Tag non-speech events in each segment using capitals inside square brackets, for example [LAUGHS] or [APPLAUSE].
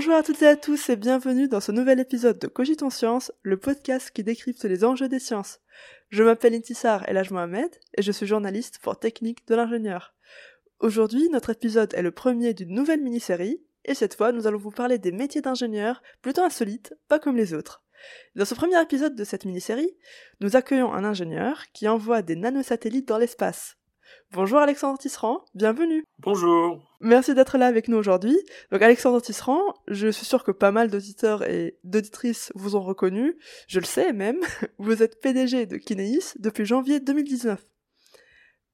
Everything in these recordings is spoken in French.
Bonjour à toutes et à tous et bienvenue dans ce nouvel épisode de Cogitons Science, le podcast qui décrypte les enjeux des sciences. Je m'appelle Intissar Elaj Mohamed et je suis journaliste pour Technique de l'ingénieur. Aujourd'hui, notre épisode est le premier d'une nouvelle mini-série et cette fois, nous allons vous parler des métiers d'ingénieur plutôt insolites, pas comme les autres. Dans ce premier épisode de cette mini-série, nous accueillons un ingénieur qui envoie des nanosatellites dans l'espace. Bonjour Alexandre Tisserand, bienvenue. Bonjour. Merci d'être là avec nous aujourd'hui. Donc Alexandre Tisserand, je suis sûr que pas mal d'auditeurs et d'auditrices vous ont reconnu, je le sais même, [LAUGHS] vous êtes PDG de Kineis depuis janvier 2019.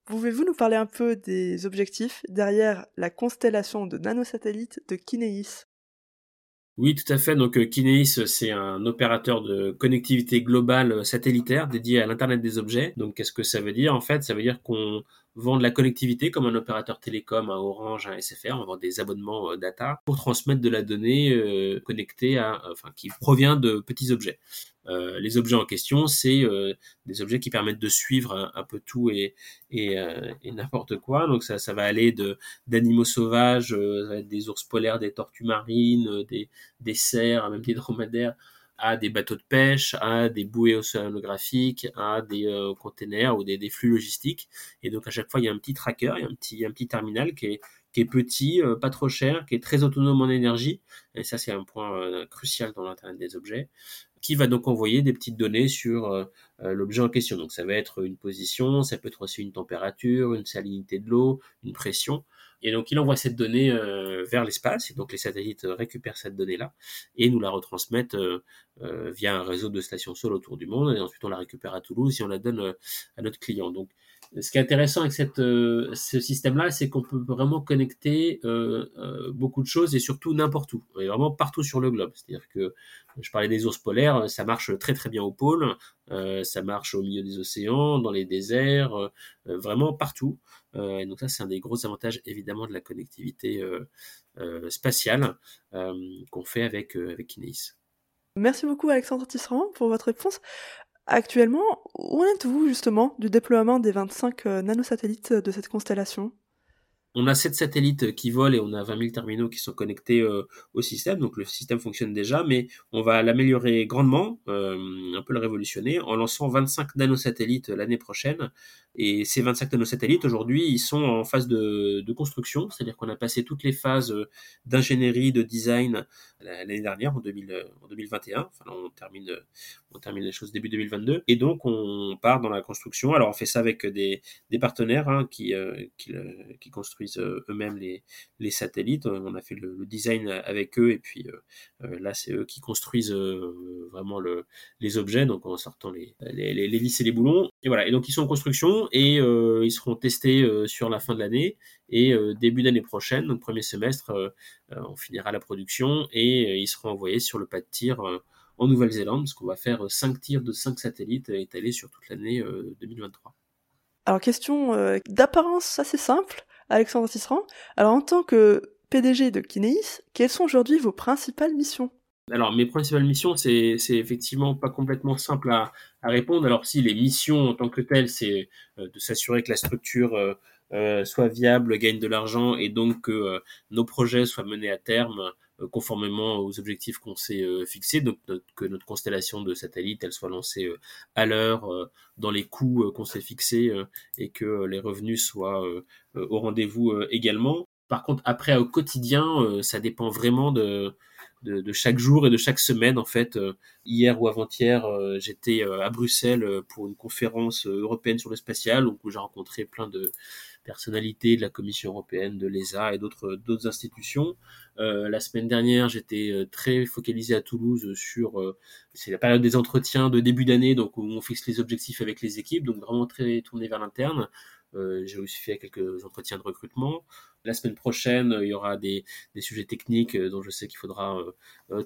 Pouvez-vous nous parler un peu des objectifs derrière la constellation de nanosatellites de Kineis? Oui, tout à fait. Donc euh, Kineis, c'est un opérateur de connectivité globale satellitaire dédié à l'Internet des objets. Donc qu'est-ce que ça veut dire? En fait, ça veut dire qu'on vend de la connectivité comme un opérateur télécom, un Orange, un SFR, on vend des abonnements euh, data pour transmettre de la donnée connectée à, enfin, qui provient de petits objets. Euh, les objets en question, c'est euh, des objets qui permettent de suivre un, peu tout et, euh, et [LAUGHS] n'importe quoi. Donc ça, ça va aller de d'animaux sauvages, des ours polaires, des tortues marines, des, des cerfs, même des dromadaires, à des bateaux de pêche, à des bouées océanographiques, à des containers ou des, flux logistiques. Et donc à chaque fois, il y a un petit tracker, il y a un petit, terminal qui est, petit, pas trop cher, qui est très autonome en énergie. Et ça, c'est un point crucial dans l'Internet des objets qui va donc envoyer des petites données sur euh, euh, l'objet en question. Donc ça va être une position, ça peut être aussi une température, une salinité de l'eau, une pression. Et donc il envoie cette donnée euh, vers l'espace, et donc les satellites récupèrent cette donnée-là et nous la retransmettent via un réseau de stations sol autour du monde, et ensuite on la récupère à Toulouse et on la donne à notre client. Donc ce qui est intéressant avec euh, ce système-là, c'est qu'on peut vraiment connecter euh, euh, beaucoup de choses et surtout n'importe où, et vraiment partout sur le globe. C'est-à-dire que je parlais des ours polaires, ça marche très très bien au pôle, ça marche au milieu des océans, dans les déserts, vraiment partout. et donc ça, c'est un des gros avantages évidemment de la connectivité spatiale qu'on fait avec avec Kineis. Merci beaucoup Alexandre Tisserand pour votre réponse. Actuellement, où êtes-vous justement du déploiement des 25 euh, nanosatellites de cette constellation? On a 7 satellites qui volent et on a 20 000 terminaux qui sont connectés euh, au système. Donc le système fonctionne déjà, mais on va l'améliorer grandement, euh, un peu le révolutionner, en lançant 25 nanosatellites l'année prochaine. Et ces 25 nanosatellites, aujourd'hui, ils sont en phase de, construction, c'est-à-dire qu'on a passé toutes les phases euh, d'ingénierie, de design l'année dernière, en, 2021. Enfin, on termine, les choses début 2022. Et donc, on part dans la construction. Alors, on fait ça avec des, partenaires hein, qui construisent euh, eux-mêmes les, satellites. On a fait le, design avec eux et puis euh, euh, là c'est eux qui construisent vraiment le, les objets, donc en sortant les, les, les, vis et les boulons. Et voilà, et donc ils sont en construction et ils seront testés sur la fin de l'année et début d'année prochaine, donc premier semestre, on finira la production et ils seront envoyés sur le pas de tir en Nouvelle-Zélande, parce qu'on va faire 5 tirs de 5 satellites étalés sur toute l'année 2023. Alors question d'apparence assez simple, Alexandre Tisserand. Alors en tant que PDG de Kineis, quelles sont aujourd'hui vos principales missions? Alors, mes principales missions, c'est effectivement pas complètement simple à, répondre. Alors, si les missions en tant que telles, c'est euh, de s'assurer que la structure euh, euh, soit viable, gagne de l'argent et donc que nos projets soient menés à terme conformément aux objectifs qu'on s'est euh, fixés, donc que notre constellation de satellites elle soit lancée euh, à l'heure, dans les coûts qu'on s'est fixés et que les revenus soient au rendez-vous également. Par contre, après au quotidien, ça dépend vraiment de, de, de, chaque jour et de chaque semaine. En fait, hier ou avant-hier, j'étais à Bruxelles pour une conférence européenne sur le spatial, où j'ai rencontré plein de personnalités de la Commission européenne, de l'ESA et d'autres d'autres institutions. Euh, la semaine dernière, j'étais euh, très focalisé à Toulouse sur euh, c'est la période des entretiens de début d'année, donc où on fixe les objectifs avec les équipes, donc vraiment très tourné vers l'interne. j'ai aussi fait quelques entretiens de recrutement. La semaine prochaine, il y aura des, des sujets techniques dont je sais qu'il faudra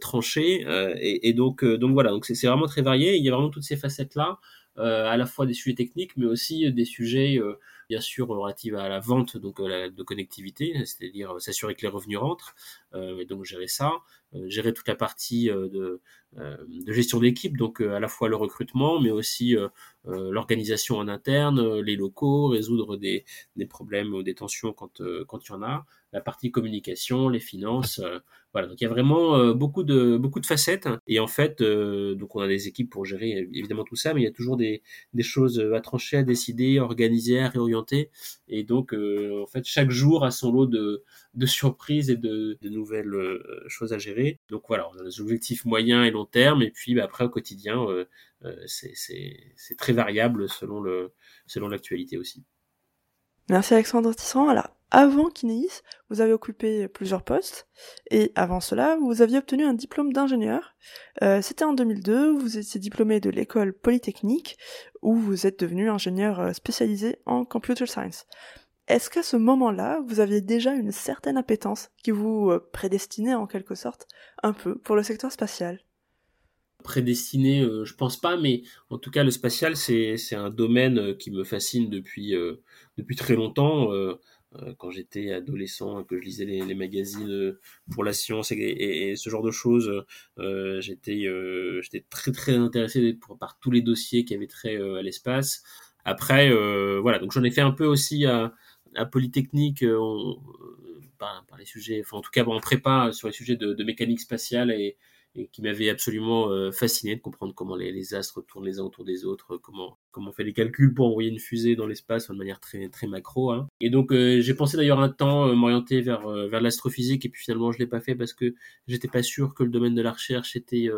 trancher. Et, et, donc, donc voilà, donc c'est vraiment très varié. Il y a vraiment toutes ces facettes là, à la fois des sujets techniques, mais aussi des sujets bien sûr relative à la vente donc de connectivité, c'est-à-dire s'assurer que les revenus rentrent, et donc gérer ça, gérer toute la partie de, de gestion d'équipe, donc à la fois le recrutement, mais aussi l'organisation en interne, les locaux, résoudre des, des problèmes ou des tensions quand quand il y en a, la partie communication, les finances. Euh, voilà, donc il y a vraiment euh, beaucoup de beaucoup de facettes. Et en fait, euh, donc on a des équipes pour gérer évidemment tout ça, mais il y a toujours des, des choses à trancher, à décider, à organiser, à réorienter. Et donc en fait, chaque jour a son lot de, de surprises et de, de nouvelles choses à gérer. Donc voilà, on a des objectifs moyens et long terme. Et puis bah, après au quotidien, c'est très variable selon le selon l'actualité aussi. Merci Alexandre Tisserand. Alors, avant Kineis, vous avez occupé plusieurs postes, et avant cela, vous aviez obtenu un diplôme d'ingénieur. Euh, c'était en 2002, vous étiez diplômé de l'école polytechnique, où vous êtes devenu ingénieur euh, spécialisé en computer science. Est-ce qu'à ce moment-là, vous aviez déjà une certaine appétence qui vous euh, prédestinait en quelque sorte un peu pour le secteur spatial? Prédestiné, je pense pas, mais en tout cas le spatial c'est un domaine qui me fascine depuis depuis très longtemps. Euh, quand j'étais adolescent, que je lisais les, magazines euh, pour la science et, ce genre de choses, euh, j'étais très très intéressé par tous les dossiers qui avaient trait à l'espace. Après, voilà, donc j'en ai fait un peu aussi à Polytechnique, par, les sujets, enfin en tout cas en prépa sur les sujets de, mécanique spatiale et, et qui m'avait absolument euh, fasciné de comprendre comment les, les, astres tournent les uns autour des autres, comment comment on fait les calculs pour envoyer une fusée dans l'espace de manière très très macro. Hein. Et donc euh, j'ai pensé d'ailleurs un temps euh, m'orienter vers vers l'astrophysique et puis finalement je l'ai pas fait parce que j'étais pas sûr que le domaine de la recherche était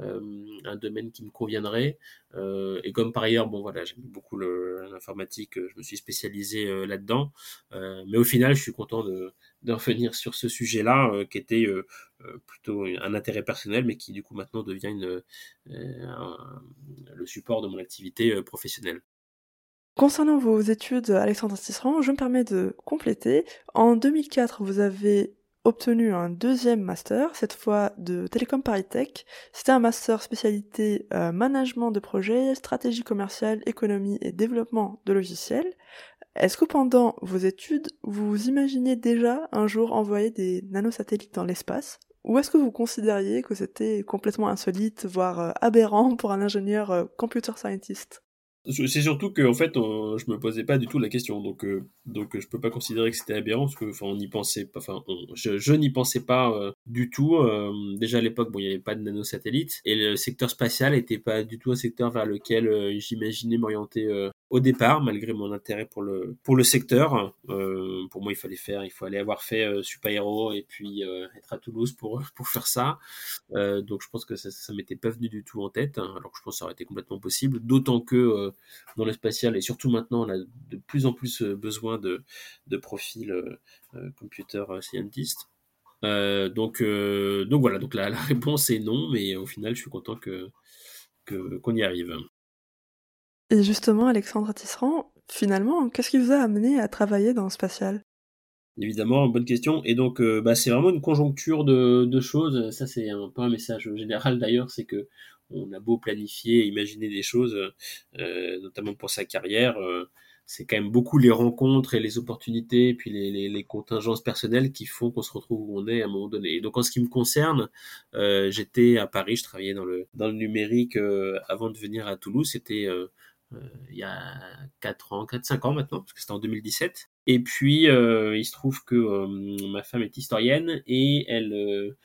un domaine qui me conviendrait. et comme par ailleurs, bon voilà, j'aime beaucoup l'informatique, je me suis spécialisé là-dedans. mais au final, je suis content de, de revenir sur ce sujet-là, euh, qui était euh, euh, plutôt un intérêt personnel, mais qui du coup maintenant devient le support de mon activité professionnelle. Concernant vos études, Alexandre Tisserand, je me permets de compléter. En 2004, vous avez obtenu un deuxième master, cette fois de Télécom Paris Tech. C'était un master spécialité management de projet, stratégie commerciale, économie et développement de logiciels. Est-ce que pendant vos études, vous imaginez déjà un jour envoyer des nanosatellites dans l'espace? Ou est-ce que vous considériez que c'était complètement insolite, voire euh, aberrant pour un ingénieur euh, computer scientist? C'est surtout que en fait je me posais pas du tout la question. Donc euh, donc je peux pas considérer que c'était aberrant parce que enfin on n'y pensait pas enfin je, n'y pensais pas du tout. Déjà à l'époque bon il y avait pas de nanosatellites et le secteur spatial était pas du tout un secteur vers lequel j'imaginais m'orienter au départ, malgré mon intérêt pour le pour le secteur. Euh, pour moi, il fallait faire, il fallait avoir fait euh, Super Hero et puis euh, être à Toulouse pour [LAUGHS] pour faire ça. Euh, donc, je pense que ça, ça m'était pas venu du tout en tête, alors que je pense que ça aurait été complètement possible. D'autant que euh, dans le spatial et surtout maintenant, on a de plus en plus besoin de de profils computer scientist. donc donc voilà, donc la, la réponse est non, mais au final, je suis content que qu'on y arrive. Et justement, Alexandre Tisserand, finalement, qu'est-ce qui vous a amené à travailler dans spatial? Évidemment, bonne question. Et donc, euh, bah, c'est vraiment une conjoncture de, choses. Ça, c'est un peu un message général d'ailleurs, c'est que on a beau planifier, imaginer des choses, euh, notamment pour sa carrière, euh, c'est quand même beaucoup les rencontres et les opportunités, puis les, contingences personnelles qui font qu'on se retrouve où on est à un moment donné. Et donc, en ce qui me concerne, j'étais à Paris, je travaillais dans le dans le numérique avant de venir à Toulouse. C'était il y a 4 ans, 4-5 ans maintenant, parce que c'était en 2017. Et puis, euh, il se trouve que euh, ma femme est historienne et elle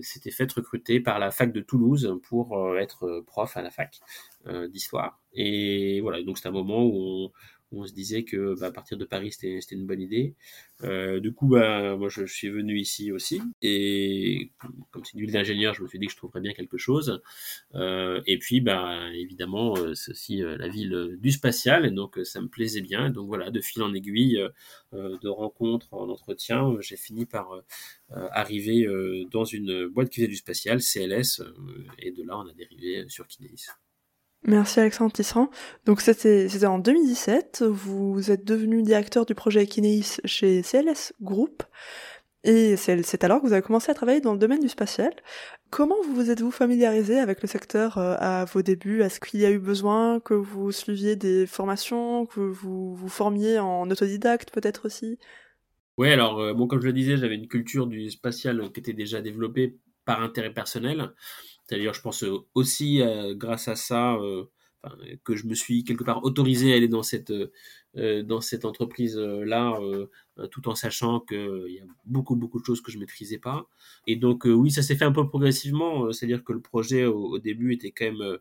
s'était faite recruter par la fac de Toulouse pour être prof à la fac d'histoire. Et voilà, donc c'est un moment où on se disait que bah, partir de Paris c'était une bonne idée. Euh, du coup, bah, moi je, suis venu ici aussi et comme c'est une ville d'ingénieur, je me suis dit que je trouverais bien quelque chose. Euh, et puis, bah, évidemment, euh, c'est aussi la ville du spatial et donc ça me plaisait bien. Donc voilà, de fil en aiguille, de rencontres en entretien, j'ai fini par arriver dans une boîte qui faisait du spatial, CLS, et de là on a dérivé sur Kinesis. Merci Alexandre Tisserand. Donc c'était en 2017, vous êtes devenu directeur du projet Kineis chez CLS Group. Et c'est alors que vous avez commencé à travailler dans le domaine du spatial. Comment vous êtes-vous familiarisé avec le secteur euh, à vos débuts? Est-ce qu'il y a eu besoin que vous suiviez des formations, que vous vous formiez en autodidacte peut-être aussi? Oui, alors euh, comme je le disais, j'avais une culture du spatial qui était déjà développée par intérêt personnel. C'est-à-dire, je pense aussi grâce à ça que je me suis quelque part autorisé à aller dans cette euh, cette entreprise là euh, tout en sachant qu'il y a beaucoup beaucoup de choses que je maîtrisais pas. Et donc oui ça s'est fait un peu progressivement c'est à dire que le projet au, début était quand même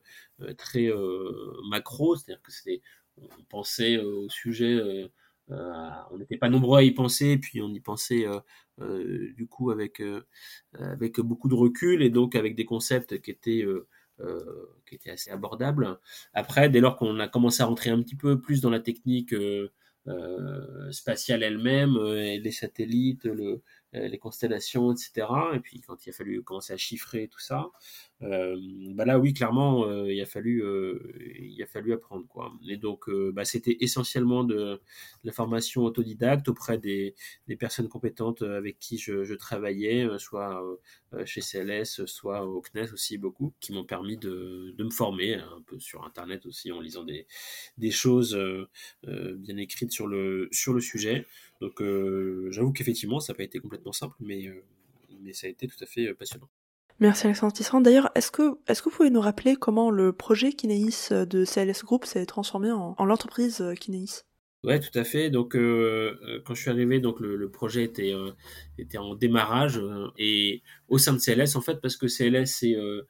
très macro c'est à dire que c'était on pensait au sujet on n'était pas nombreux à y penser, puis on y pensait du coup avec avec beaucoup de recul et donc avec des concepts qui étaient euh, qui était assez abordable. Après, dès lors qu'on a commencé à rentrer un petit peu plus dans la technique euh, euh, spatiale elle-même, les satellites, le, les constellations, etc. Et puis quand il a fallu commencer à chiffrer tout ça, euh, bah là oui clairement euh, il a fallu euh, il a fallu apprendre quoi. Et donc bah, c'était essentiellement de, la formation autodidacte auprès des, des personnes compétentes avec qui je, je travaillais soit chez CLS soit au CNES aussi beaucoup qui m'ont permis de, de, me former un peu sur internet aussi en lisant des, des choses bien écrites sur le sur le sujet. Donc j'avoue qu'effectivement ça n'a pas été complètement simple mais mais ça a été tout à fait passionnant Merci Alexandre Tisserand. D'ailleurs, est-ce que, vous pouvez nous rappeler comment le projet Kineis de CLS Group s'est transformé en, l'entreprise Kineis? Ouais, tout à fait. Donc, euh, euh, quand je suis arrivé, le, projet était euh, en démarrage et au sein de CLS en fait, parce que CLS c'est euh,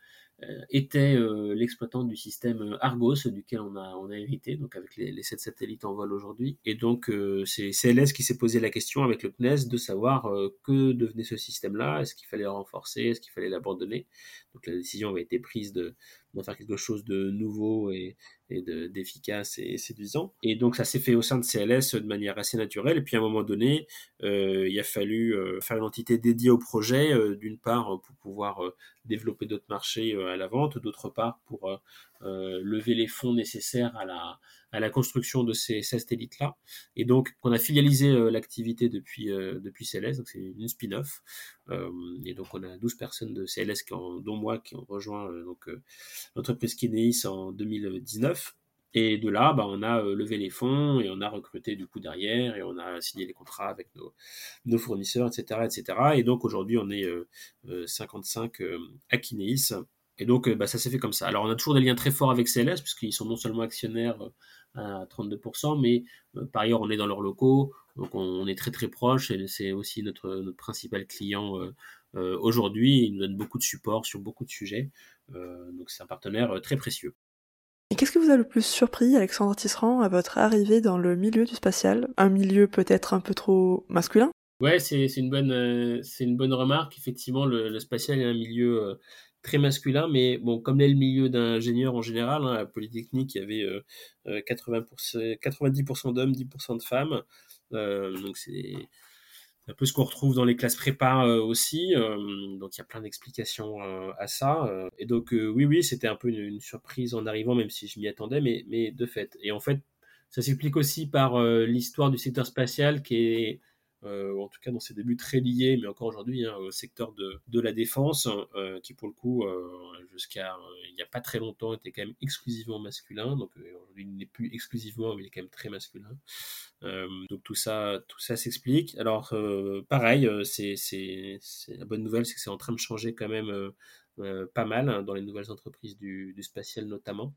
était euh, l'exploitant du système euh, Argos, duquel on a, on a hérité, donc avec les, 7 satellites en vol aujourd'hui. Et donc, c'est CLS qui s'est posé la question avec le CNES de savoir que devenait ce système-là, est-ce qu'il fallait le renforcer, est-ce qu'il fallait l'abandonner? Donc, la décision avait été prise de, de faire quelque chose de nouveau et, et d'efficace et séduisant. Et donc ça s'est fait au sein de CLS de manière assez naturelle. Et puis à un moment donné, euh, il a fallu euh, faire une entité dédiée au projet, euh, d'une part pour pouvoir développer d'autres marchés à la vente, d'autre part pour lever les fonds nécessaires à la, à la construction de ces, satellites-là. Et donc, on a filialisé l'activité depuis, depuis CLS, donc c'est une spin-off. et donc, on a 12 personnes de CLS, dont moi, qui ont rejoint donc l'entreprise Kineis en 2019. Et de là, bah, on a levé les fonds et on a recruté du coup derrière et on a signé les contrats avec nos, fournisseurs, etc., etc. Et donc aujourd'hui, on est 55 à Kineis et donc, euh, bah, ça s'est fait comme ça. Alors, on a toujours des liens très forts avec CLS, puisqu'ils sont non seulement actionnaires euh, à 32%, mais euh, par ailleurs, on est dans leurs locaux, donc on, est très très proche, et c'est aussi notre, notre, principal client aujourd'hui. Il nous donne beaucoup de support sur beaucoup de sujets, donc c'est un partenaire très précieux. Et qu'est-ce que vous a le plus surpris, Alexandre Tisserand, à votre arrivée dans le milieu du spatial? Un milieu peut-être un peu trop masculin? Ouais, c'est une bonne c'est une bonne remarque. Effectivement, le, le, spatial est un milieu très masculin, mais bon, comme l'est le milieu d'ingénieurs en général, hein, à Polytechnique, il y avait 80%, euh, 90% euh, d'hommes, 10% de femmes. Euh, donc c'est un peu ce qu'on retrouve dans les classes prépa aussi. donc il y a plein d'explications à ça. et donc oui, oui, c'était un peu une, surprise en arrivant, même si je m'y attendais, mais de fait. Et en fait, ça s'explique aussi par l'histoire du secteur spatial qui est euh, en tout cas dans ses débuts très liés, mais encore aujourd'hui, hein, au secteur de, la défense, euh, qui pour le coup, euh, jusqu'à il n'y a pas très longtemps, était quand même exclusivement masculin. Donc aujourd'hui, il n'est plus exclusivement, mais il est quand même très masculin. donc tout ça, tout ça s'explique. Alors pareil, c'est la bonne nouvelle, c'est que c'est en train de changer quand même pas mal hein, dans les nouvelles entreprises du, spatial notamment.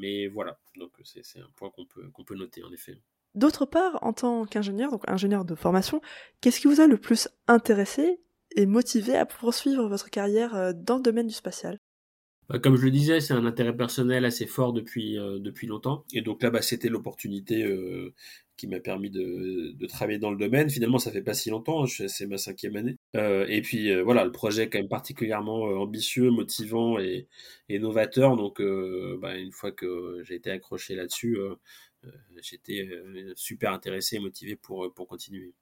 mais voilà, donc c'est un point qu'on peut, qu'on peut noter en effet. D'autre part, en tant qu'ingénieur, donc ingénieur de formation, qu'est-ce qui vous a le plus intéressé et motivé à poursuivre votre carrière euh, dans le domaine du spatial? Bah, comme je le disais, c'est un intérêt personnel assez fort depuis, euh, depuis longtemps. Et donc là, bah, c'était l'opportunité euh, qui m'a permis de, de, travailler dans le domaine. Finalement, ça fait pas si longtemps, hein, c'est ma cinquième année. Euh, et puis voilà, le projet est quand même particulièrement ambitieux, motivant et, et novateur. Donc bah, une fois que j'ai été accroché là-dessus, j'étais super intéressé et motivé pour, pour continuer.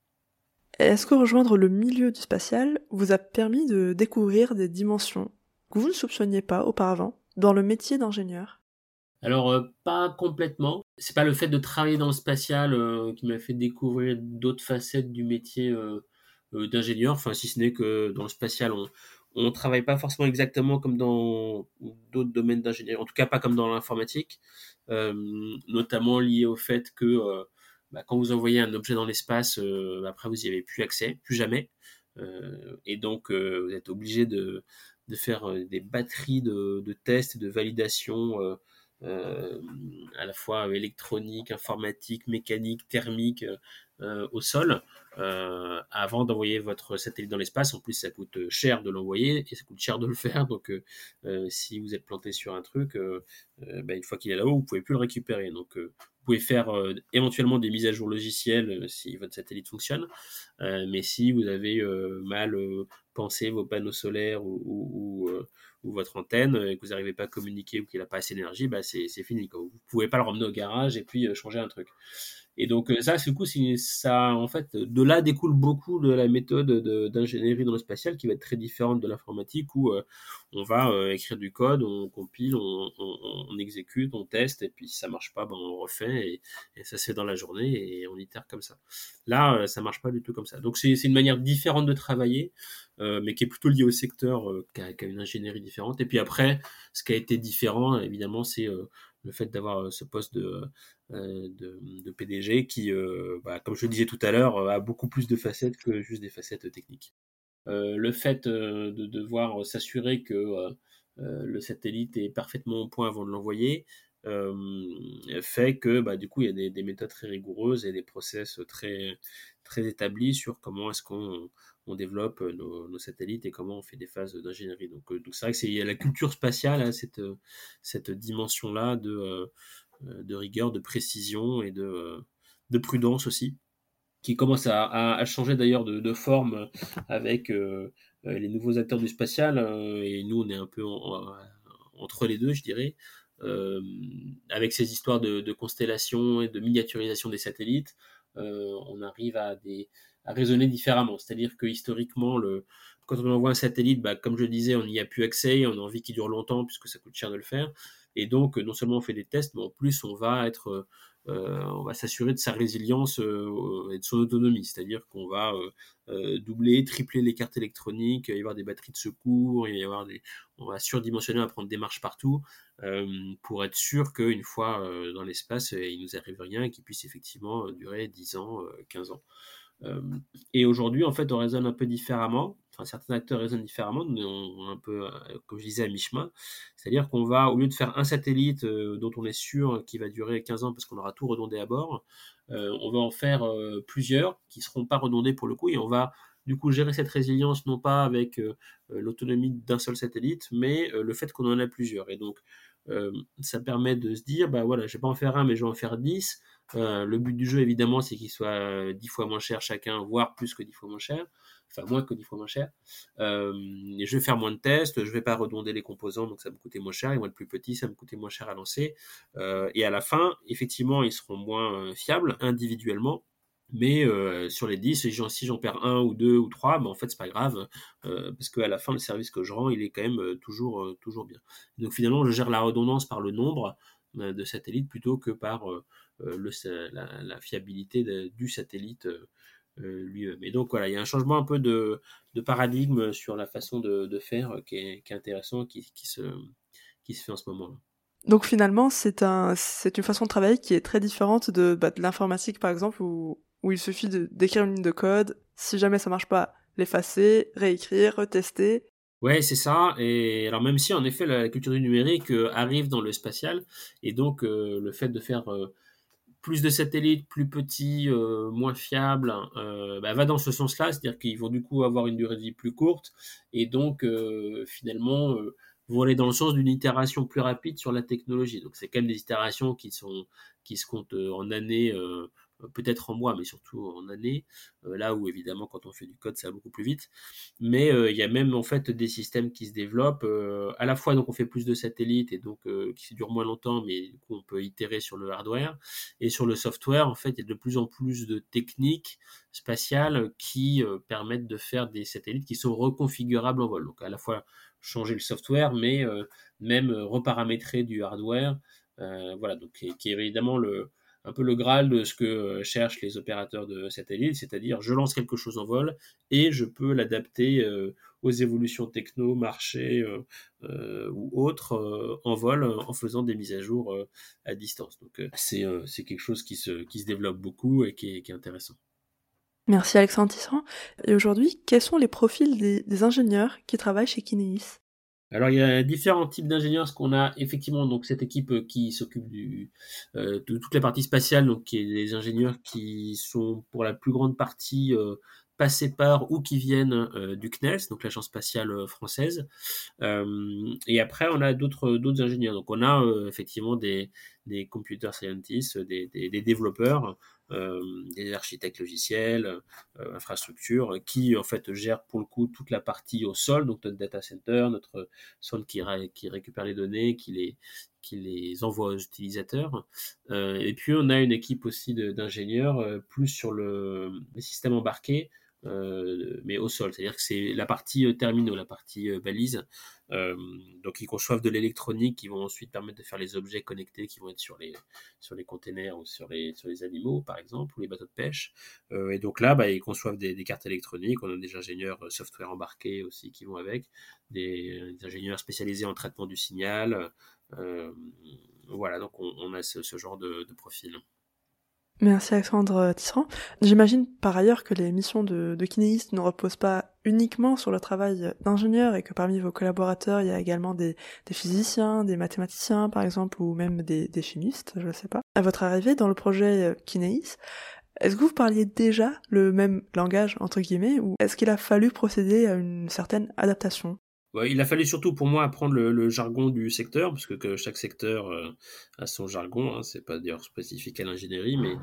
Est-ce que rejoindre le milieu du spatial vous a permis de découvrir des dimensions que vous ne soupçonniez pas auparavant dans le métier d'ingénieur? Alors, euh, pas complètement. C'est pas le fait de travailler dans le spatial euh, qui m'a fait découvrir d'autres facettes du métier euh, d'ingénieurs, enfin si ce n'est que dans le spatial, on on travaille pas forcément exactement comme dans d'autres domaines d'ingénierie, en tout cas pas comme dans l'informatique, notamment lié au fait que bah, quand vous envoyez un objet dans l'espace, après vous n'y avez plus accès, plus jamais, et donc vous êtes obligé de, faire des batteries de, de tests et de validation euh, à la fois électronique, informatique, mécanique, thermique euh, au sol euh, avant d'envoyer votre satellite dans l'espace. En plus, ça coûte cher de l'envoyer et ça coûte cher de le faire. Donc, si vous êtes planté sur un truc, bah, une fois qu'il est là-haut, vous pouvez plus le récupérer. Donc, vous pouvez faire éventuellement des mises à jour logicielles si votre satellite fonctionne. mais si vous avez mal pensé vos panneaux solaires ou votre antenne et que vous n'arrivez pas à communiquer ou qu'il n'a pas assez d'énergie, bah c'est fini. Quoi. Vous pouvez pas le ramener au garage et puis euh, changer un truc. Et donc euh, ça, du coup, ça, en fait, de là découle beaucoup de la méthode d'ingénierie dans le spatial qui va être très différente de l'informatique où euh, on va écrire du code, on compile, on, on, exécute, on teste et puis si ça marche pas, ben on refait et, ça c'est dans la journée et on itère comme ça. Là, ça marche pas du tout comme ça. Donc c'est une manière différente de travailler. Euh, mais qui est plutôt lié au secteur, euh, qui, a, une ingénierie différente. Et puis après, ce qui a été différent, évidemment, c'est euh, le fait d'avoir ce poste de, de, PDG qui, bah, comme je le disais tout à l'heure, a beaucoup plus de facettes que juste des facettes techniques. le fait de devoir s'assurer que le satellite est parfaitement au point avant de l'envoyer, fait que bah, du coup il y a des, méthodes très rigoureuses et des process très très établis sur comment est-ce qu'on on développe euh, nos, satellites et comment on fait des phases d'ingénierie. Donc, euh, donc c'est vrai que c'est la culture spatiale, hein, cette, euh, cette dimension-là de, de rigueur, de précision et de, de prudence aussi, qui commence à, à, changer d'ailleurs de, de, forme avec les nouveaux acteurs du spatial. et nous, on est un peu entre les deux, je dirais. avec ces histoires de, de constellations et de miniaturisation des satellites, on arrive à des, à raisonner différemment. C'est-à-dire que historiquement, quand on envoie un satellite, bah, comme je le disais, on n'y a plus accès, on a envie qu'il dure longtemps puisque ça coûte cher de le faire. Et donc, non seulement on fait des tests, mais en plus on va être, euh, on va s'assurer de sa résilience euh, et de son autonomie. C'est-à-dire qu'on va euh, doubler, tripler les cartes électroniques, il va y avoir des batteries de secours, y avoir des, on va surdimensionner, on va prendre des marches partout pour être sûr qu'une fois dans l'espace, il nous arrive rien et qu'il puisse effectivement durer 10 ans, 15 ans. Euh, et aujourd'hui, en fait, on raisonne un peu différemment. Enfin, certains acteurs raisonnent différemment, mais on, un peu, euh, comme je disais, à mi-chemin. C'est-à-dire qu'on va, au lieu de faire un satellite euh, dont on est sûr qu'il va durer 15 ans parce qu'on aura tout redondé à bord, on va en faire plusieurs qui seront pas redondés pour le coup et on va du coup gérer cette résilience non pas avec l'autonomie d'un seul satellite, mais le fait qu'on en a plusieurs. Et donc, ça permet de se dire, bah voilà, je vais pas en faire un, mais je vais en faire 10. Euh, le but du jeu, évidemment, c'est qu'il soit 10 fois moins cher chacun, voire plus que 10 fois moins cher. Enfin, moins que 10 fois moins cher. Euh, je vais faire moins de tests, je vais pas redonder les composants, donc ça me coûter moins cher. Et moi, le plus petit, ça me coûter moins cher à lancer. Euh, et à la fin, effectivement, ils seront moins fiables individuellement. Mais sur les 10, si j'en perds un ou deux ou trois, ben en fait, c'est pas grave, parce qu'à la fin, le service que je rends, il est quand même toujours, toujours bien. Donc finalement, je gère la redondance par le nombre de satellites plutôt que par euh, la, fiabilité du satellite euh, euh, lui-même. Et donc voilà, il y a un changement un peu de, de paradigme sur la façon de, de faire qui est, qui est, intéressant, qui, qui, se, qui se fait en ce moment-là. Donc finalement, c'est un, c'est une façon de travailler qui est très différente de, bah, de l'informatique par exemple, où, où il suffit d'écrire une ligne de code, si jamais ça marche pas, l'effacer, réécrire, retester. Ouais, c'est ça. Et alors même si en effet la culture du numérique arrive dans le spatial, et donc le fait de faire plus de satellites, plus petits, euh, moins fiables, euh, bah, va dans ce sens-là, c'est-à-dire qu'ils vont du coup avoir une durée de vie plus courte et donc euh, finalement vont aller dans le sens d'une itération plus rapide sur la technologie. Donc c'est quand même des itérations qui sont qui se comptent en années peut-être en mois, mais surtout en années, euh, là où évidemment quand on fait du code ça va beaucoup plus vite. Mais euh, il y a même en fait des systèmes qui se développent, euh, à la fois donc on fait plus de satellites et donc qui durent moins longtemps, mais on peut itérer sur le hardware et sur le software. En fait, il y a de plus en plus de techniques spatiales qui permettent de faire des satellites qui sont reconfigurables en vol. Donc à la fois changer le software, mais même reparamétrer du hardware. voilà, donc qui est évidemment le, un peu le graal de ce que cherchent les opérateurs de satellites, c'est-à-dire je lance quelque chose en vol et je peux l'adapter aux évolutions techno, marché ou autres en vol en faisant des mises à jour à distance. Donc c'est quelque chose qui se, développe beaucoup et qui est, qui est intéressant. Merci Alexandre Tisserand. Et aujourd'hui, quels sont les profils des, ingénieurs qui travaillent chez Kineis alors il y a différents types d'ingénieurs, parce qu'on a effectivement donc cette équipe euh, qui s'occupe du euh, de toute la partie spatiale, donc qui est des ingénieurs qui sont pour la plus grande partie euh, passés par ou qui viennent du CNES, donc l'agence spatiale française. et après on a d'autres d'autres ingénieurs, donc on a effectivement des des computer scientists, des, des, des développeurs euh, des architectes logiciels, euh, infrastructures, qui en fait gèrent pour le coup toute la partie au sol, donc notre data center, notre sol qui, récupère les données, qui les, envoie aux utilisateurs. Euh, et puis on a une équipe aussi d'ingénieurs plus sur le, les systèmes embarqués, euh, mais au sol. C'est-à-dire que c'est la partie euh, terminaux, la partie euh, balise. Donc ils conçoivent de l'électronique qui vont ensuite permettre de faire les objets connectés qui vont être sur les, sur les containers ou sur les, sur les animaux, par exemple, ou les bateaux de pêche. et donc là, bah, ils conçoivent des, cartes électroniques. On a des ingénieurs software embarqués aussi qui vont avec, des, ingénieurs spécialisés en traitement du signal. voilà, donc on, a ce, genre de, profil. Merci Alexandre Tisserand. J'imagine par ailleurs que les missions de, de kinéistes ne reposent pas uniquement sur le travail d'ingénieur et que parmi vos collaborateurs, il y a également des, physiciens, des mathématiciens par exemple, ou même des, chimistes, je ne sais pas. À votre arrivée dans le projet Kinéis, est-ce que vous parliez déjà le même langage, entre guillemets, ou est-ce qu'il a fallu procéder à une certaine adaptation? Il a fallu surtout pour moi apprendre le, jargon du secteur, parce que, chaque secteur euh, a son jargon. Hein, c'est pas d'ailleurs spécifique à l'ingénierie, mais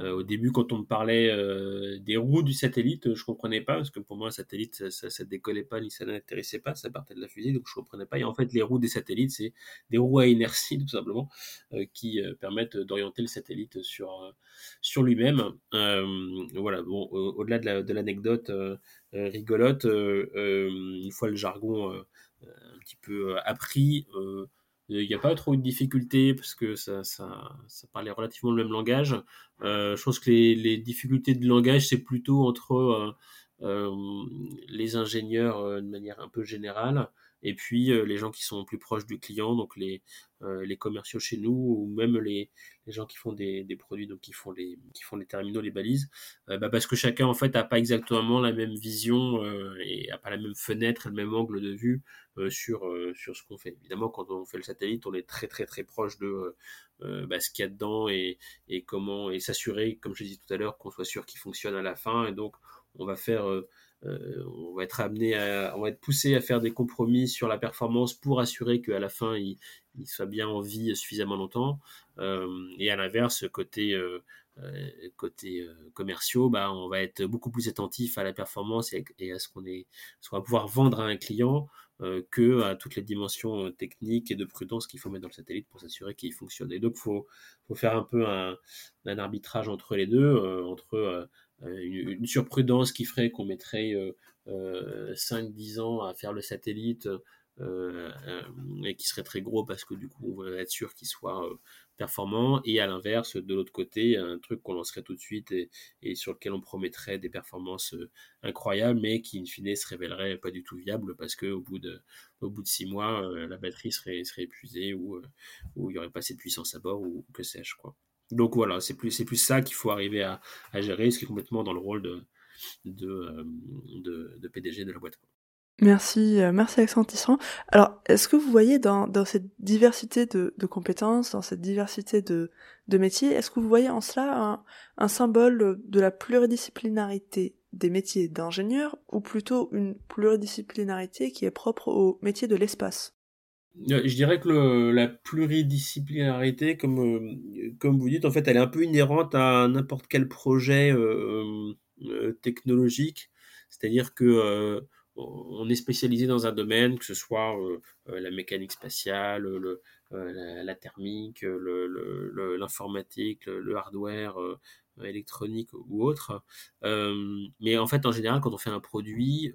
euh, au début, quand on me parlait euh, des roues du satellite, je comprenais pas, parce que pour moi, un satellite, ça, ça, décollait pas ni ça n'intéressait pas, ça partait de la fusée, donc je comprenais pas. Et en fait, les roues des satellites, c'est des roues à inertie, tout simplement, qui permettent d'orienter le satellite sur sur lui-même. voilà. Bon, au-delà de l'anecdote. Rigolote. Euh, euh, une fois le jargon un petit peu appris, il n'y a pas trop de difficultés parce que ça, ça, parlait relativement le même langage. je pense que les difficultés de langage, c'est plutôt entre les ingénieurs de manière un peu générale et puis les gens qui sont plus proches du client, donc les, les commerciaux chez nous ou même les, les gens qui font des, des, produits, donc qui font les, qui font les terminaux, les balises, bah parce que chacun en fait n'a pas exactement la même vision et n'a pas la même fenêtre, le même angle de vue sur, sur ce qu'on fait. Évidemment, quand on fait le satellite, on est très très très proche de bah, ce qu'il y a dedans et, et comment et s'assurer, comme je disais tout à l'heure, qu'on soit sûr qu'il fonctionne à la fin. Et donc, on va faire euh, va être amené à, on va être poussé à faire des compromis sur la performance pour assurer qu'à la fin il, soit bien en vie suffisamment longtemps. Euh, et à l'inverse, côté euh, côté commerciaux, bah, on va être beaucoup plus attentif à la performance et, à ce qu'on est, va pouvoir vendre à un client que à toutes les dimensions techniques et de prudence qu'il faut mettre dans le satellite pour s'assurer qu'il fonctionne. Et donc, faut, faut faire un peu un, arbitrage entre les deux, entre euh, une, surprudence qui ferait qu'on mettrait 5-10 euh, euh, ans à faire le satellite et qui serait très gros parce que du coup on va être sûr qu'il soit performant. Et à l'inverse de l'autre côté un truc qu'on lancerait tout de suite et, sur lequel on promettrait des performances incroyables mais qui in fine se révélerait pas du tout viable parce que au bout de au bout de six mois la batterie serait épuisée ou ou il y aurait pas assez de puissance à bord ou que sais-je quoi donc voilà, c'est plus, plus ça qu'il faut arriver à, gérer, ce qui est complètement dans le rôle de, euh, PDG de la boîte. Merci, euh, merci Alexandre. Alors, est-ce que vous voyez dans, cette diversité de, compétences, dans cette diversité de, métiers, est-ce que vous voyez en cela un, symbole de la pluridisciplinarité des métiers d'ingénieur ou plutôt une pluridisciplinarité qui est propre au métier de l'espace? Je dirais que la pluridisciplinarité, comme, euh, comme vous dites, en fait, elle est un peu inhérente à n'importe quel projet euh, technologique. C'est-à-dire que on est spécialisé dans un domaine, que ce soit la mécanique spatiale, le, la, thermique, l'informatique, le, hardware électronique ou autre. mais en fait, en général, quand on fait un produit,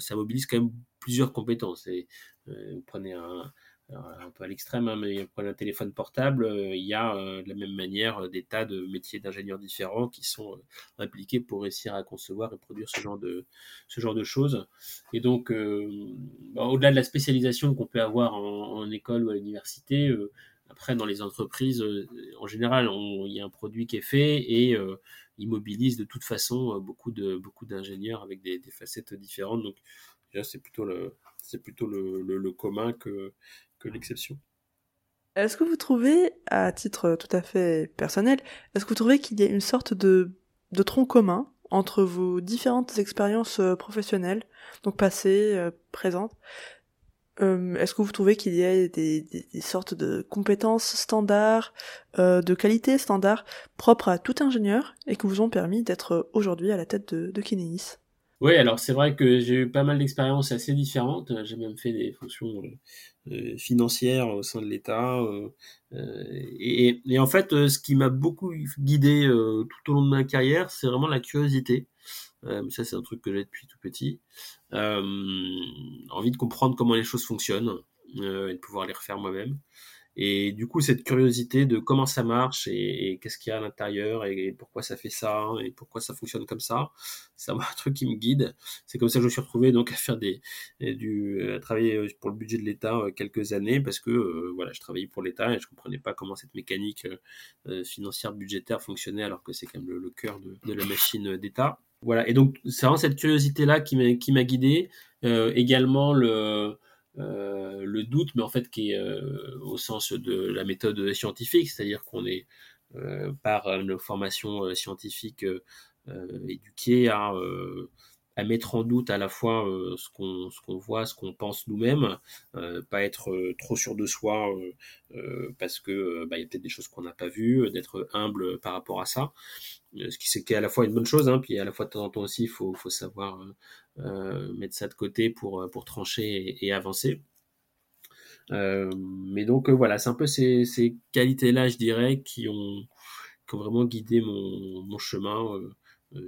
ça mobilise quand même plusieurs compétences. Et, vous prenez un, un peu à l'extrême, hein, mais prenez un téléphone portable, il y a de la même manière des tas de métiers d'ingénieurs différents qui sont impliqués pour réussir à concevoir et produire ce genre de, ce genre de choses. Et donc, bah, au-delà de la spécialisation qu'on peut avoir en, en, école ou à l'université, après, dans les entreprises, euh, en général, il y a un produit qui est fait et euh, ils mobilisent de toute façon euh, beaucoup de beaucoup d'ingénieurs avec des, facettes différentes. Donc, c'est plutôt le c'est plutôt le, le, commun que que l'exception. Est-ce que vous trouvez, à titre tout à fait personnel, est-ce que vous trouvez qu'il y a une sorte de, de tronc commun entre vos différentes expériences professionnelles, donc passées, présentes, euh, est-ce que vous trouvez qu'il y a des, sortes de compétences standards, euh, de qualité standard propres à tout ingénieur et qui vous ont permis d'être aujourd'hui à la tête de, de Oui, alors c'est vrai que j'ai eu pas mal d'expériences assez différentes. J'ai même fait des fonctions euh, financières au sein de l'État. Et, en fait, ce qui m'a beaucoup guidé tout au long de ma carrière, c'est vraiment la curiosité. Euh, ça, c'est un truc que j'ai depuis tout petit. Euh, envie de comprendre comment les choses fonctionnent euh, et de pouvoir les refaire moi-même. Et du coup, cette curiosité de comment ça marche et, qu'est-ce qu'il y a à l'intérieur et, pourquoi ça fait ça et pourquoi ça fonctionne comme ça, c'est un [LAUGHS] truc qui me guide. C'est comme ça que je me suis retrouvé donc à faire des, du, à travailler pour le budget de l'État quelques années parce que voilà, je travaillais pour l'État et je comprenais pas comment cette mécanique financière budgétaire fonctionnait alors que c'est quand même le, cœur de la machine d'État. Voilà, et donc c'est vraiment cette curiosité-là qui m'a guidé. Euh, également le, euh, le doute, mais en fait qui est euh, au sens de la méthode scientifique, c'est-à-dire qu'on est, par nos formations scientifiques éduquées à à mettre en doute à la fois euh, ce qu'on ce qu'on voit, ce qu'on pense nous-mêmes, euh, pas être euh, trop sûr de soi parce que bah, il y a peut-être des choses qu'on n'a pas vues, d'être humble par rapport à ça, ce qui c'est à la fois une bonne chose, hein, puis à la fois de temps en temps aussi il faut faut savoir mettre ça de côté pour pour trancher et, avancer. mais donc voilà, c'est un peu ces, ces qualités-là, je dirais, qui ont, qui ont vraiment guidé mon, mon chemin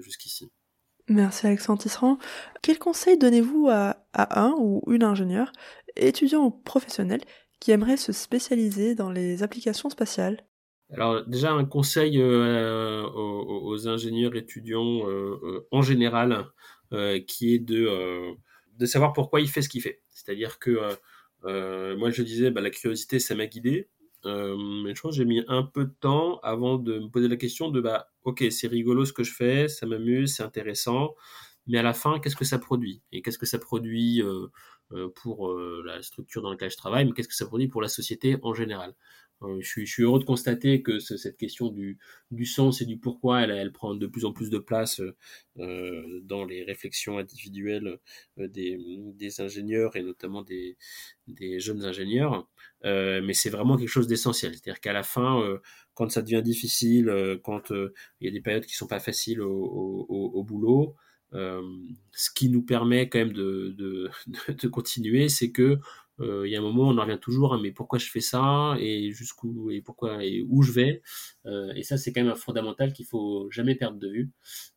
jusqu'ici. Merci Alexandre Tisserand. Quel conseil donnez-vous à, un ou une ingénieure, étudiant ou professionnel, qui aimerait se spécialiser dans les applications spatiales? Alors déjà un conseil euh, aux, ingénieurs étudiants euh, euh, en général, qui est de, de savoir pourquoi il fait ce qu'il fait. C'est-à-dire que moi je disais, bah, la curiosité ça m'a guidé. Mais je pense que j'ai mis un peu de temps avant de me poser la question de bah ok, c'est rigolo ce que je fais, ça m'amuse, c'est intéressant, mais à la fin, qu'est-ce que ça produit? Et qu'est-ce que ça produit euh, euh, pour euh, la structure dans laquelle je travaille, mais qu'est-ce que ça produit pour la société en général? Je suis, je, suis, heureux de constater que cette question du, du sens et du pourquoi, elle, elle, prend de plus en plus de place euh, dans les réflexions individuelles des, des, ingénieurs et notamment des, des jeunes ingénieurs. Euh, mais c'est vraiment quelque chose d'essentiel. C'est-à-dire qu'à la fin, euh, quand ça devient difficile, quand il y a des périodes qui sont pas faciles au, au, au boulot, euh, ce qui nous permet quand même de, de, [LAUGHS] de continuer, c'est que euh, il y a un moment, on en revient toujours, hein, mais pourquoi je fais ça et jusqu'où et pourquoi et où je vais? Euh, et ça, c'est quand même un fondamental qu'il faut jamais perdre de vue.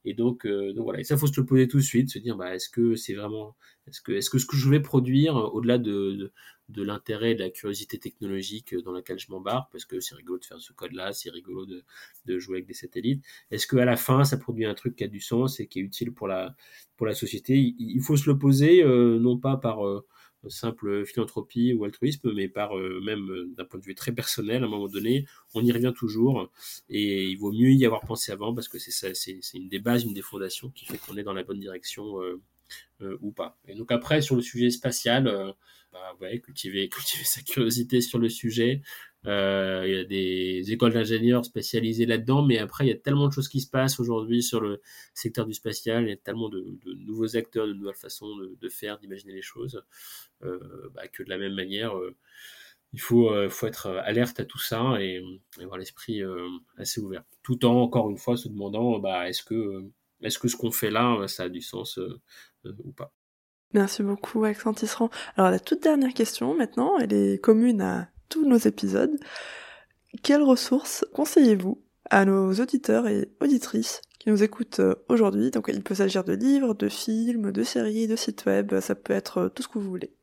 Et donc, euh, donc voilà. Et ça, faut se le poser tout de suite, se dire, bah, est-ce que c'est vraiment, est-ce que, est-ce que ce que je vais produire, au-delà de, de, l'intérêt de la curiosité technologique dans laquelle je m'embarque, parce que c'est rigolo de faire ce code-là, c'est rigolo de, de jouer avec des satellites. Est-ce que à la fin, ça produit un truc qui a du sens et qui est utile pour la pour la société? Il, faut se le poser, non pas par simple philanthropie ou altruisme, mais par euh, même euh, d'un point de vue très personnel, à un moment donné, on y revient toujours, et il vaut mieux y avoir pensé avant, parce que c'est ça, c'est une des bases, une des fondations qui fait qu'on est dans la bonne direction euh, ou pas. Et donc après, sur le sujet spatial, bah, [LAUGHS] cultiver, sa curiosité sur le sujet, euh, il y a des écoles d'ingénieurs spécialisées là-dedans, mais après, il y a tellement de choses qui se passent aujourd'hui sur le secteur du spatial, il y a tellement de, nouveaux acteurs, de nouvelles façons de, faire, d'imaginer les choses, euh, bah, que de la même manière, euh, il faut, être alerte à tout ça et, avoir l'esprit assez ouvert. Tout en, encore une fois, se demandant, bah, est-ce que, est-ce que ce qu'on fait là, ça a du sens ou pas? Merci beaucoup, Alexandre Tisserand. Alors, la toute dernière question, maintenant, elle est commune à tous nos épisodes. Quelles ressources conseillez-vous à nos auditeurs et auditrices qui nous écoutent euh, aujourd'hui? Donc il peut s'agir de livres, de films, de séries, de sites web, ça peut être euh, tout ce que vous voulez.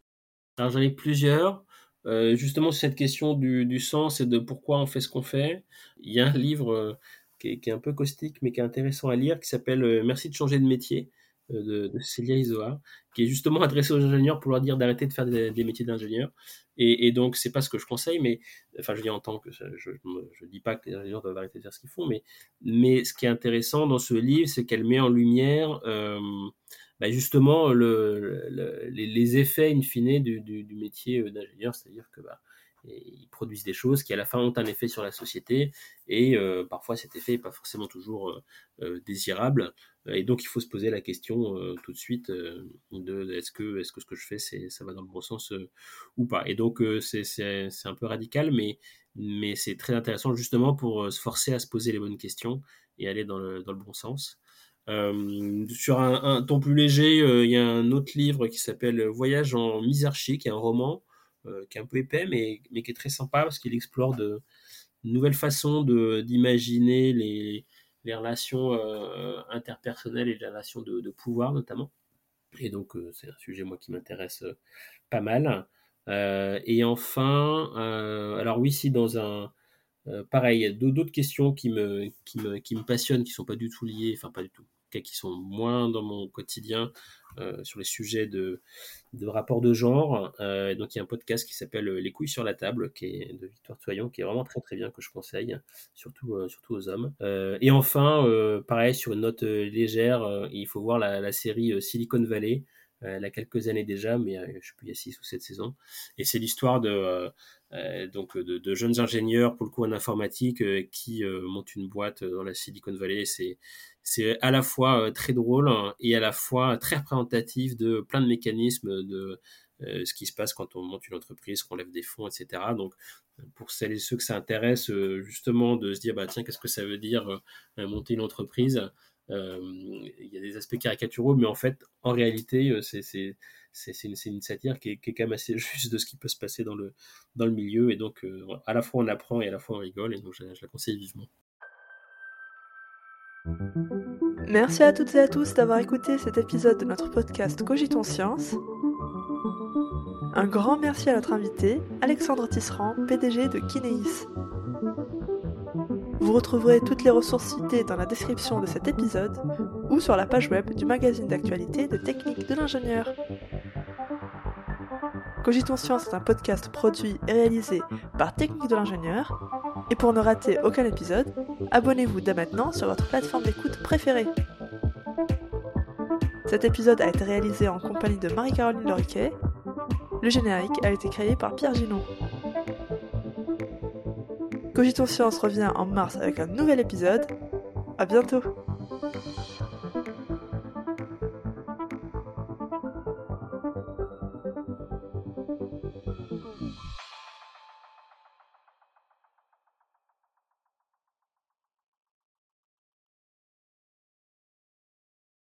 Alors j'en ai plusieurs. euh, justement cette question du, sens et de pourquoi on fait ce qu'on fait. Il y a un livre qui, est, un peu caustique mais qui est intéressant à lire qui s'appelle Merci de changer de métier de, de Célia Isoa, qui est justement adressé aux ingénieurs pour leur dire d'arrêter de faire des, métiers d'ingénieur. Et, et, donc, c'est pas ce que je conseille, mais enfin, je dis en tant que je, je dis pas que les ingénieurs doivent arrêter de faire ce qu'ils font, mais mais ce qui est intéressant dans ce livre, c'est qu'elle met en lumière euh, bah justement le, le, les, effets in fine du, métier d'ingénieur, c'est-à-dire que bah, ils produisent des choses qui à la fin ont un effet sur la société. Et euh, parfois cet effet n'est pas forcément toujours euh, euh, désirable et donc il faut se poser la question euh, tout de suite euh, de est-ce que est-ce que ce que je fais ça va dans le bon sens euh, ou pas. Et donc c'est un peu radical mais mais c'est très intéressant justement pour se forcer à se poser les bonnes questions et aller dans le dans le bon sens. Sur un, ton plus léger il y a un autre livre qui s'appelle Voyage en Misarchie qui est un roman euh, qui est un peu épais, mais, mais qui est très sympa parce qu'il explore de, nouvelles façons d'imaginer les, les relations euh, interpersonnelles et les relations de, pouvoir notamment. Et donc euh, c'est un sujet moi qui m'intéresse euh, pas mal. Et enfin, alors oui, si dans un pareil, il y a d'autres questions qui me, qui me passionnent, qui sont pas du tout liées, enfin pas du tout, qui sont moins dans mon quotidien euh, sur les sujets de, de rapport de genre. Euh, donc il y a un podcast qui s'appelle euh, Les couilles sur la table, qui est de Victoire Toyon, qui est vraiment très très bien, que je conseille, surtout, surtout aux hommes. Et enfin, pareil, sur une note légère, il faut voir la série Silicon Valley. Elle a quelques années déjà, mais je ne plus, il y a 6 ou 7 saisons. Et c'est l'histoire de, donc de, jeunes ingénieurs, pour le coup en informatique, qui montent une boîte dans la Silicon Valley. C'est c'est à la fois euh, très drôle et à la fois très représentatif de plein de mécanismes de euh, ce qui se passe quand on monte une entreprise, qu'on lève des fonds, etc. Donc, pour celles et ceux que ça intéresse, euh, justement, de se dire, bah, tiens, qu'est-ce que ça veut dire monter une entreprise? Il y a des aspects caricaturaux, mais en fait, en réalité, c'est c'est une, une, satire qui est, qui quand même assez [LAUGHS] juste de ce qui peut se passer dans le, milieu. Et donc, à la fois on apprend et à la fois on rigole. Et donc, je, je la conseille vivement. Merci à toutes et à tous d'avoir écouté cet épisode de notre podcast Cogitons Science. Un grand merci à notre invité, Alexandre Tisserand, PDG de Kineis. Vous retrouverez toutes les ressources citées dans la description de cet épisode ou sur la page web du magazine d'actualité de Technique de l'ingénieur. Cogitons Science est un podcast produit et réalisé par Technique de l'ingénieur. Et pour ne rater aucun épisode, abonnez-vous dès maintenant sur votre plateforme d'écoute préférée. Cet épisode a été réalisé en compagnie de Marie-Caroline Loriquet. Le générique a été créé par Pierre Ginon. Cogitons Science revient en mars avec un nouvel épisode. À bientôt!